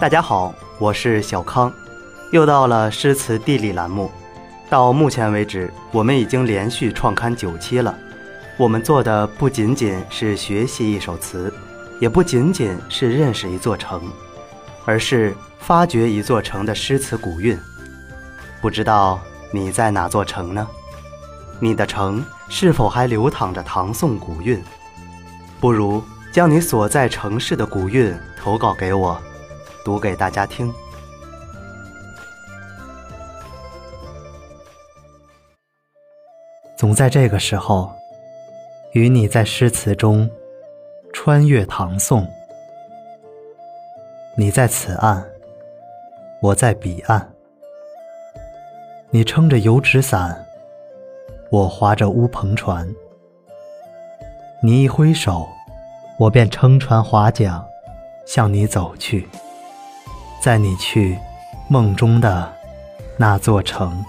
大家好，我是小康，又到了诗词地理栏目。到目前为止，我们已经连续创刊九期了。我们做的不仅仅是学习一首词，也不仅仅是认识一座城，而是发掘一座城的诗词古韵。不知道你在哪座城呢？你的城是否还流淌着唐宋古韵？不如将你所在城市的古韵投稿给我。读给大家听。总在这个时候，与你在诗词中穿越唐宋。你在此岸，我在彼岸。你撑着油纸伞，我划着乌篷船。你一挥手，我便撑船划桨，向你走去。载你去梦中的那座城，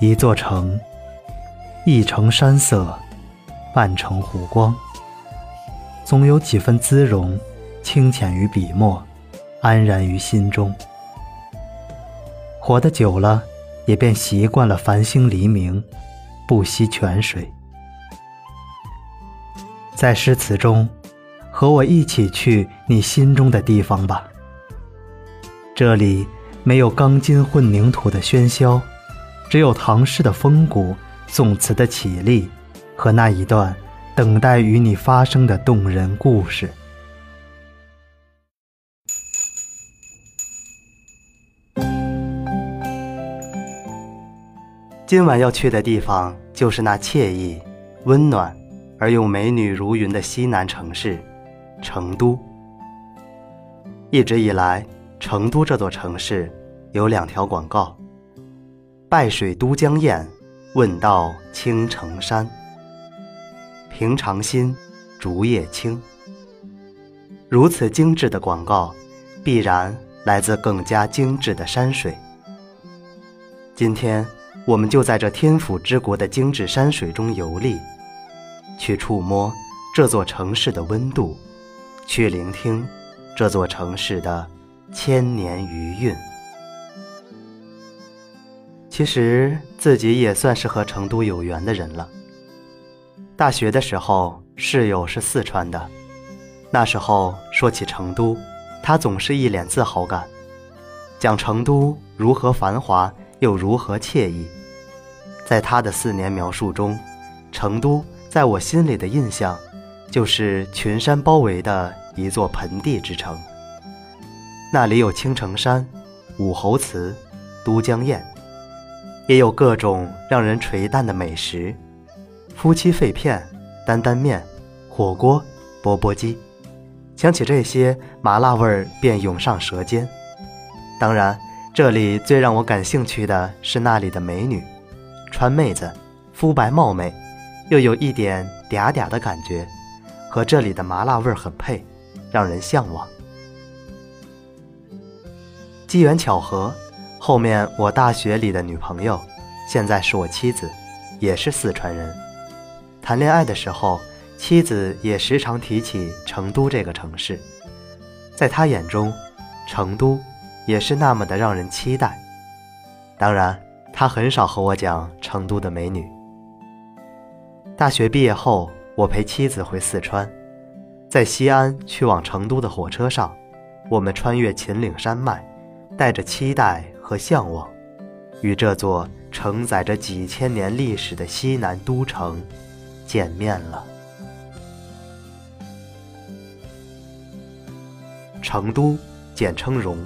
一座城，一城山色，半城湖光，总有几分姿容，清浅于笔墨，安然于心中。活得久了，也便习惯了繁星黎明，不惜泉水，在诗词中。和我一起去你心中的地方吧。这里没有钢筋混凝土的喧嚣，只有唐诗的风骨、宋词的绮丽和那一段等待与你发生的动人故事。今晚要去的地方，就是那惬意、温暖而又美女如云的西南城市。成都，一直以来，成都这座城市有两条广告：拜水都江堰，问道青城山。平常心，竹叶青。如此精致的广告，必然来自更加精致的山水。今天，我们就在这天府之国的精致山水中游历，去触摸这座城市的温度。去聆听这座城市的千年余韵。其实自己也算是和成都有缘的人了。大学的时候，室友是四川的，那时候说起成都，他总是一脸自豪感，讲成都如何繁华又如何惬意。在他的四年描述中，成都在我心里的印象。就是群山包围的一座盆地之城，那里有青城山、武侯祠、都江堰，也有各种让人垂涎的美食：夫妻肺片、担担面、火锅、钵钵鸡。想起这些，麻辣味儿便涌上舌尖。当然，这里最让我感兴趣的是那里的美女，川妹子，肤白貌美，又有一点嗲嗲的感觉。和这里的麻辣味很配，让人向往。机缘巧合，后面我大学里的女朋友，现在是我妻子，也是四川人。谈恋爱的时候，妻子也时常提起成都这个城市，在她眼中，成都也是那么的让人期待。当然，她很少和我讲成都的美女。大学毕业后。我陪妻子回四川，在西安去往成都的火车上，我们穿越秦岭山脉，带着期待和向往，与这座承载着几千年历史的西南都城见面了。成都，简称蓉，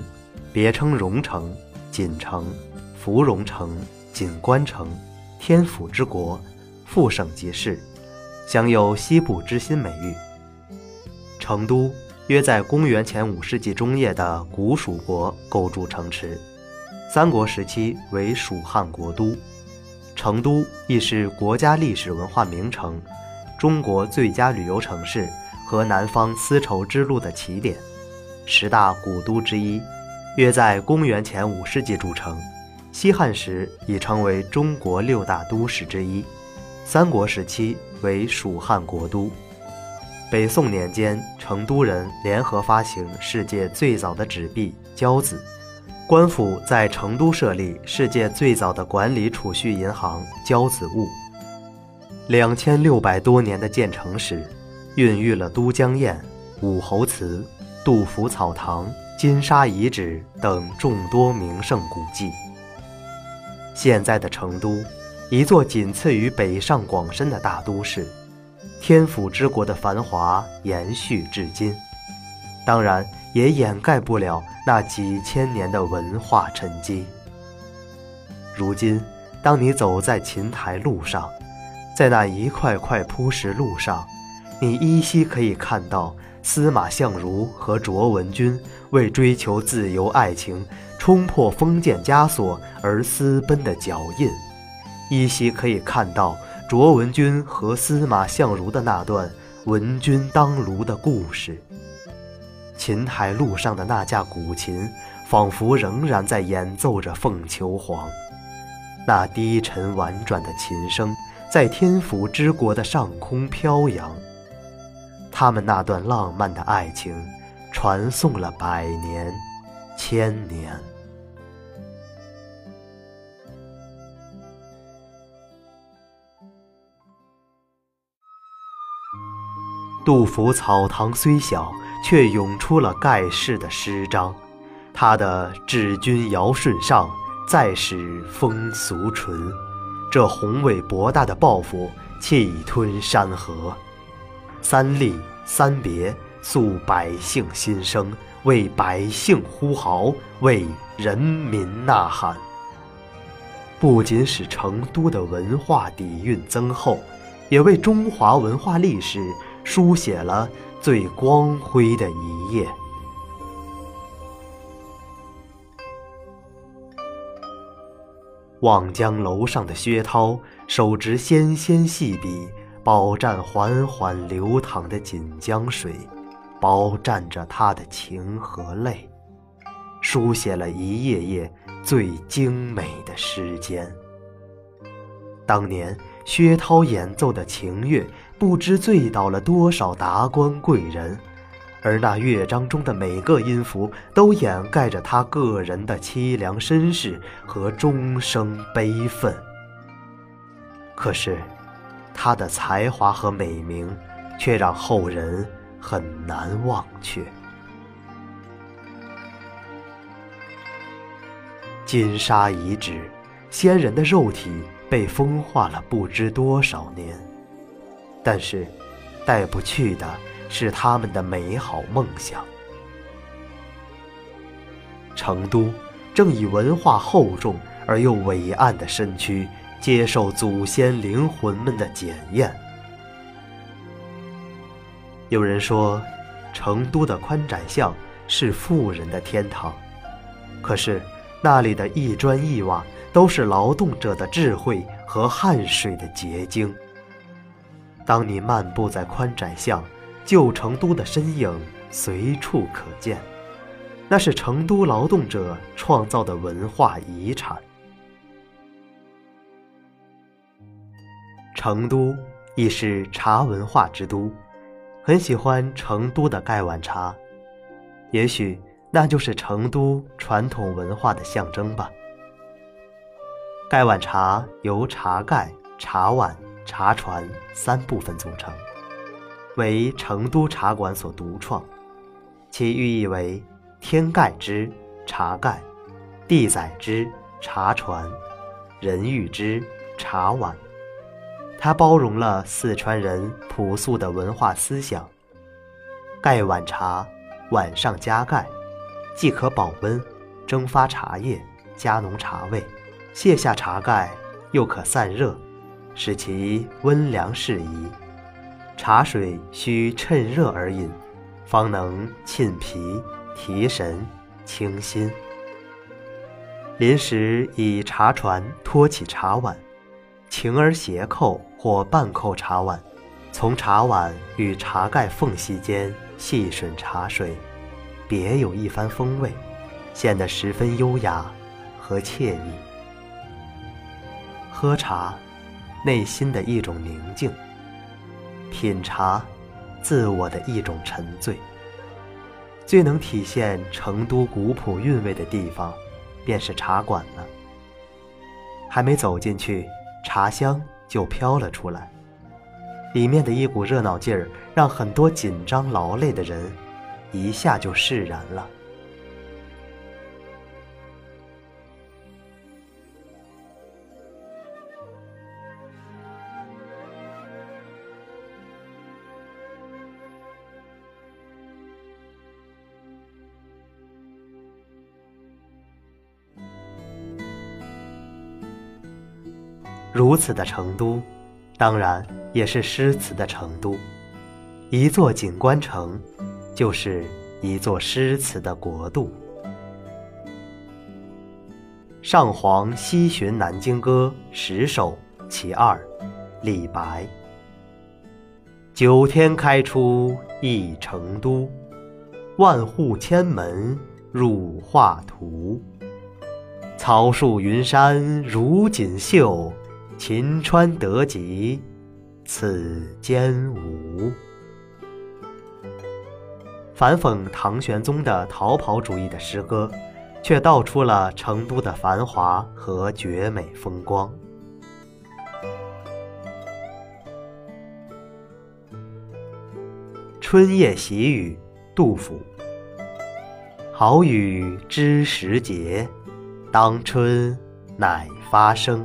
别称蓉城、锦城、芙蓉城、锦官城，天府之国，副省级市。享有“西部之心”美誉。成都约在公元前五世纪中叶的古蜀国构筑城池，三国时期为蜀汉国都。成都亦是国家历史文化名城，中国最佳旅游城市和南方丝绸之路的起点，十大古都之一。约在公元前五世纪筑成，西汉时已成为中国六大都市之一。三国时期为蜀汉国都。北宋年间，成都人联合发行世界最早的纸币“交子”，官府在成都设立世界最早的管理储蓄银行“交子务”。两千六百多年的建成史，孕育了都江堰、武侯祠、杜甫草堂、金沙遗址等众多名胜古迹。现在的成都，一座仅次于北上广深的大都市。天府之国的繁华延续至今，当然也掩盖不了那几千年的文化沉积。如今，当你走在琴台路上，在那一块块铺石路上，你依稀可以看到司马相如和卓文君为追求自由爱情、冲破封建枷锁而私奔的脚印，依稀可以看到。卓文君和司马相如的那段闻君当炉的故事。琴台路上的那架古琴，仿佛仍然在演奏着《凤求凰》，那低沉婉转的琴声在天府之国的上空飘扬。他们那段浪漫的爱情，传颂了百年、千年。杜甫草堂虽小，却涌出了盖世的诗章。他的“治君尧舜上，再使风俗淳”，这宏伟博大的抱负，气吞山河。三吏三别，诉百姓心声，为百姓呼号，为人民呐喊。不仅使成都的文化底蕴增厚，也为中华文化历史。书写了最光辉的一页。望江楼上的薛涛，手执纤纤细笔，饱蘸缓缓流淌的锦江水，饱蘸着他的情和泪，书写了一页页最精美的诗笺。当年薛涛演奏的情乐。不知醉倒了多少达官贵人，而那乐章中的每个音符都掩盖着他个人的凄凉身世和终生悲愤。可是，他的才华和美名，却让后人很难忘却。金沙遗址，先人的肉体被风化了不知多少年。但是，带不去的是他们的美好梦想。成都正以文化厚重而又伟岸的身躯，接受祖先灵魂们的检验。有人说，成都的宽窄巷是富人的天堂，可是那里的一砖一瓦都是劳动者的智慧和汗水的结晶。当你漫步在宽窄巷，旧成都的身影随处可见，那是成都劳动者创造的文化遗产。成都亦是茶文化之都，很喜欢成都的盖碗茶，也许那就是成都传统文化的象征吧。盖碗茶由茶盖、茶碗。茶船三部分组成，为成都茶馆所独创，其寓意为天盖之茶盖，地载之茶船，人遇之茶碗。它包容了四川人朴素的文化思想。盖碗茶，碗上加盖，既可保温，蒸发茶叶，加浓茶味；卸下茶盖，又可散热。使其温凉适宜，茶水需趁热而饮，方能沁脾、提神、清心。临时以茶船托起茶碗，轻而斜扣或半扣茶碗，从茶碗与茶盖缝隙间细吮茶水，别有一番风味，显得十分优雅和惬意。喝茶。内心的一种宁静，品茶自我的一种沉醉。最能体现成都古朴韵味的地方，便是茶馆了。还没走进去，茶香就飘了出来，里面的一股热闹劲儿，让很多紧张劳累的人一下就释然了。如此的成都，当然也是诗词的成都。一座景观城，就是一座诗词的国度。上皇西巡南京歌十首其二，李白。九天开出一成都，万户千门入画图。草树云山如锦绣。秦川得及此间无。反讽唐玄宗的逃跑主义的诗歌，却道出了成都的繁华和绝美风光。春夜喜雨，杜甫。好雨知时节，当春乃发生。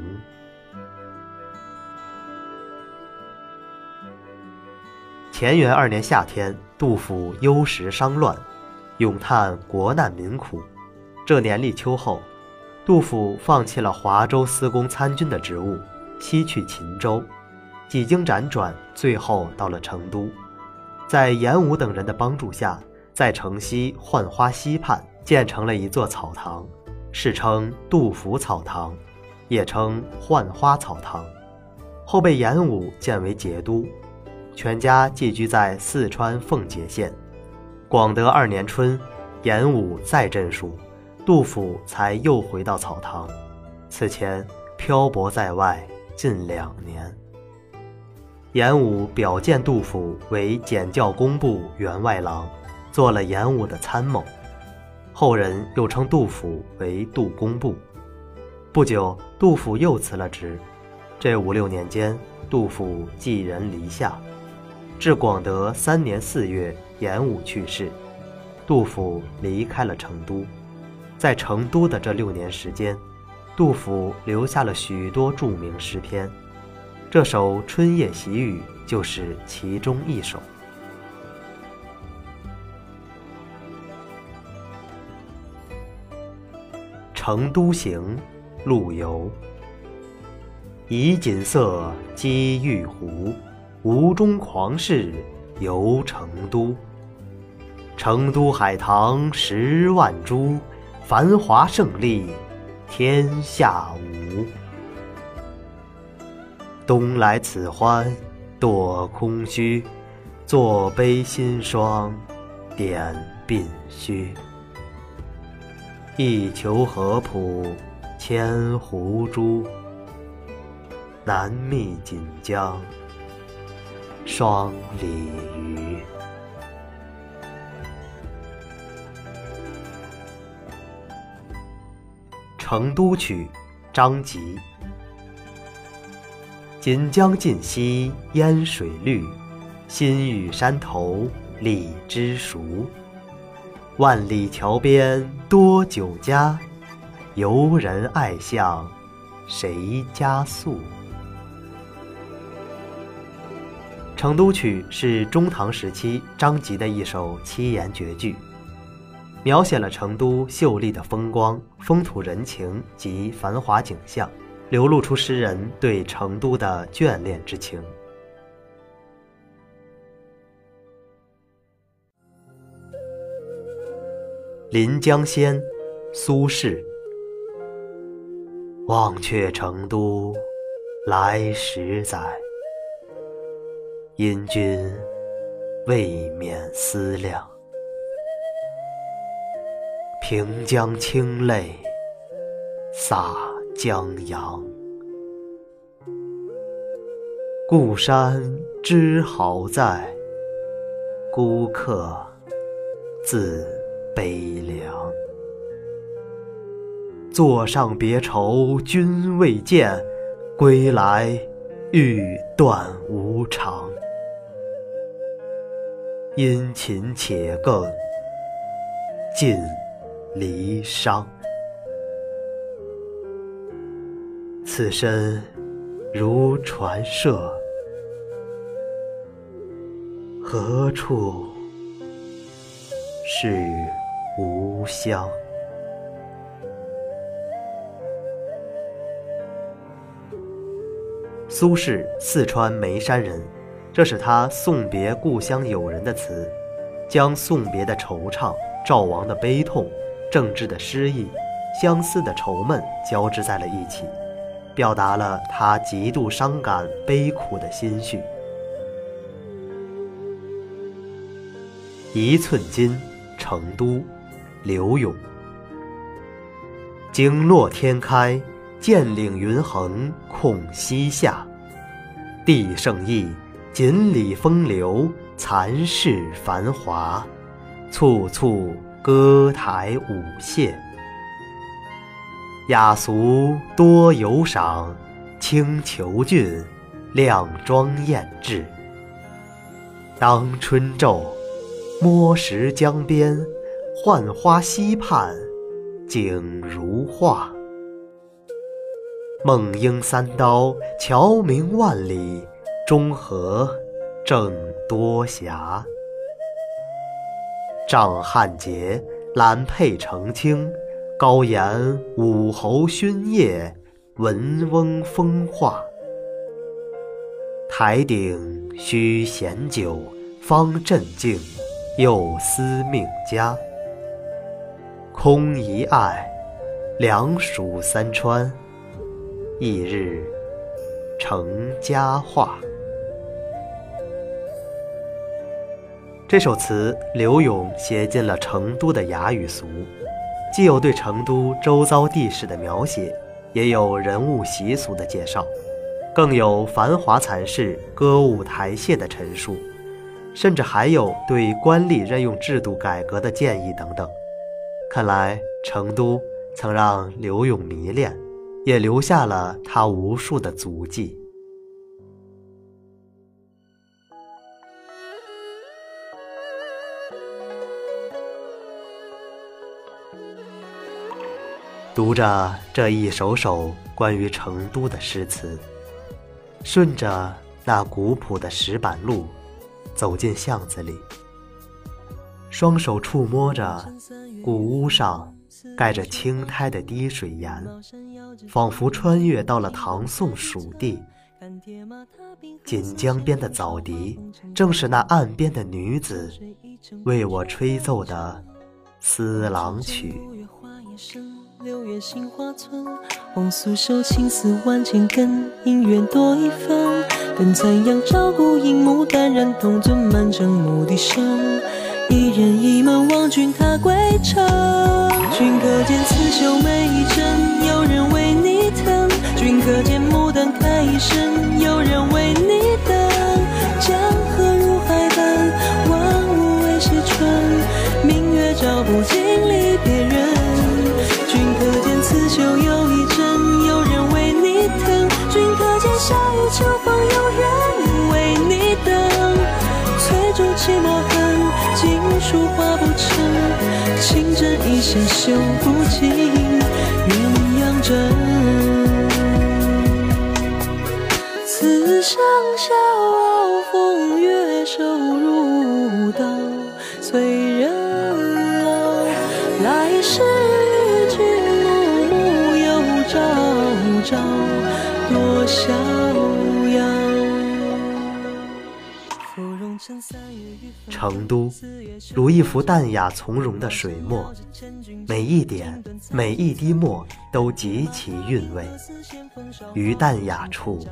乾元二年夏天，杜甫忧时伤乱，咏叹国难民苦。这年立秋后，杜甫放弃了华州司功参军的职务，西去秦州。几经辗转，最后到了成都。在严武等人的帮助下，在城西浣花溪畔建成了一座草堂，世称杜甫草堂，也称浣花草堂。后被严武建为节都。全家寄居在四川奉节县。广德二年春，严武再镇蜀，杜甫才又回到草堂。此前漂泊在外近两年。严武表荐杜甫为检校工部员外郎，做了严武的参谋。后人又称杜甫为杜工部。不久，杜甫又辞了职。这五六年间，杜甫寄人篱下。至广德三年四月，严武去世，杜甫离开了成都。在成都的这六年时间，杜甫留下了许多著名诗篇，这首《春夜喜雨》就是其中一首。《成都行》，陆游。以锦瑟积玉壶。吴中狂士游成都，成都海棠十万株，繁华胜利天下无。东来此欢堕空虚，坐杯新霜点鬓须。一裘合浦千湖珠，南觅锦江。双鲤鱼，《成都曲》张籍。锦江尽兮烟水绿，新雨山头荔枝熟。万里桥边多酒家，游人爱向谁家宿？《成都曲》是中唐时期张籍的一首七言绝句，描写了成都秀丽的风光、风土人情及繁华景象，流露出诗人对成都的眷恋之情。临江仙》苏轼。忘却成都来时载，因君未免思量。平江清泪洒江洋，故山知好在，孤客自悲凉。座上别愁，君未见，归来欲断无常。殷勤且更尽。离殇，此身如传舍，何处是吾乡？苏轼，四川眉山人，这是他送别故乡友人的词，将送别的惆怅、赵王的悲痛。政治的失意，相思的愁闷交织在了一起，表达了他极度伤感、悲苦的心绪。一寸金，成都，刘永。经落天开，剑岭云横空西下，地胜意，锦里风流，残世繁华，簇簇。歌台舞榭，雅俗多游赏，清裘俊，靓妆艳质。当春昼，摸石江边，浣花溪畔，景如画。梦莺三刀，桥明万里，中和正多暇。仗汉节，兰佩澄清，高言武侯勋业，文翁风化。台顶须闲酒，方镇静，又思命佳。空一爱，两蜀三川，一日成佳话。这首词，刘永写尽了成都的雅与俗，既有对成都周遭地势的描写，也有人物习俗的介绍，更有繁华残市、歌舞台榭的陈述，甚至还有对官吏任用制度改革的建议等等。看来，成都曾让刘永迷恋，也留下了他无数的足迹。读着这一首首关于成都的诗词，顺着那古朴的石板路走进巷子里，双手触摸着古屋上盖着青苔的滴水岩，仿佛穿越到了唐宋蜀地。锦江边的早笛，正是那岸边的女子为我吹奏的思郎曲。六月杏花村，红酥手，青丝万千根，姻缘多一分。等残阳照孤影，牡丹染铜樽，满城牧笛声。一人一门望君踏归程，君可见刺绣每一针，有人为你疼。君可见牡丹开一生，有人一线成都如一幅淡雅从容的水墨，每一点每一滴墨都极其韵味。于淡雅处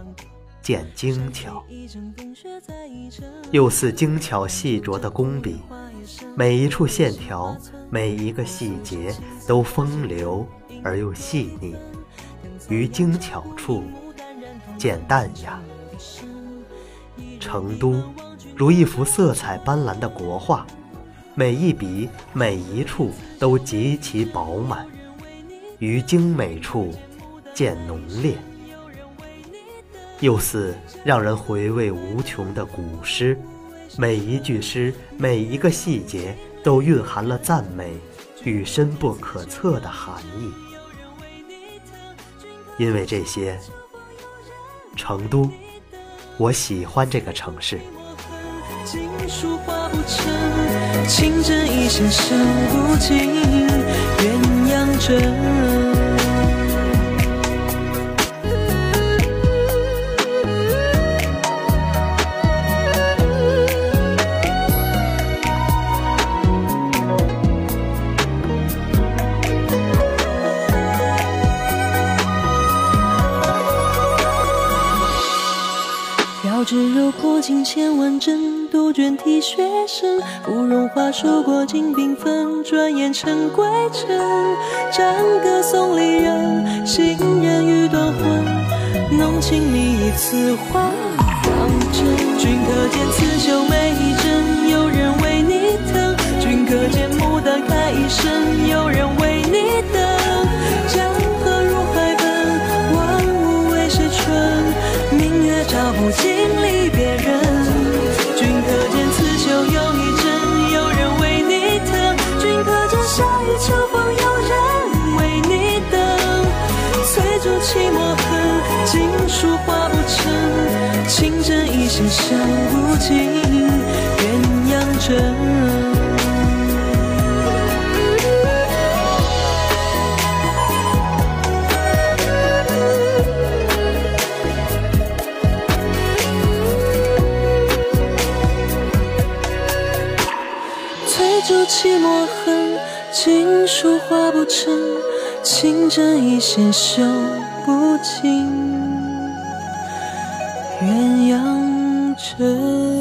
见精巧，又似精巧细琢的工笔，每一处线条，每一个细节都风流而又细腻。于精巧处见淡雅。成都如一幅色彩斑斓的国画，每一笔每一处都极其饱满，于精美处见浓烈，又似让人回味无穷的古诗，每一句诗每一个细节都蕴含了赞美与深不可测的含义。因为这些，成都。我喜欢这个城市。锦书画不成，情针一线绣不尽，鸳鸯枕。有过尽千万针，杜鹃啼血声，芙蓉花数过尽缤纷，转眼成归程。战歌送离人，行人欲断魂，浓情蜜意此话当真。君可见刺绣每一针，有人为你疼；君可见牡丹开一生，有人为情真意切休不尽鸳鸯枕翠竹泣墨痕锦书画不成情真意线绣不尽鸳鸯。枕。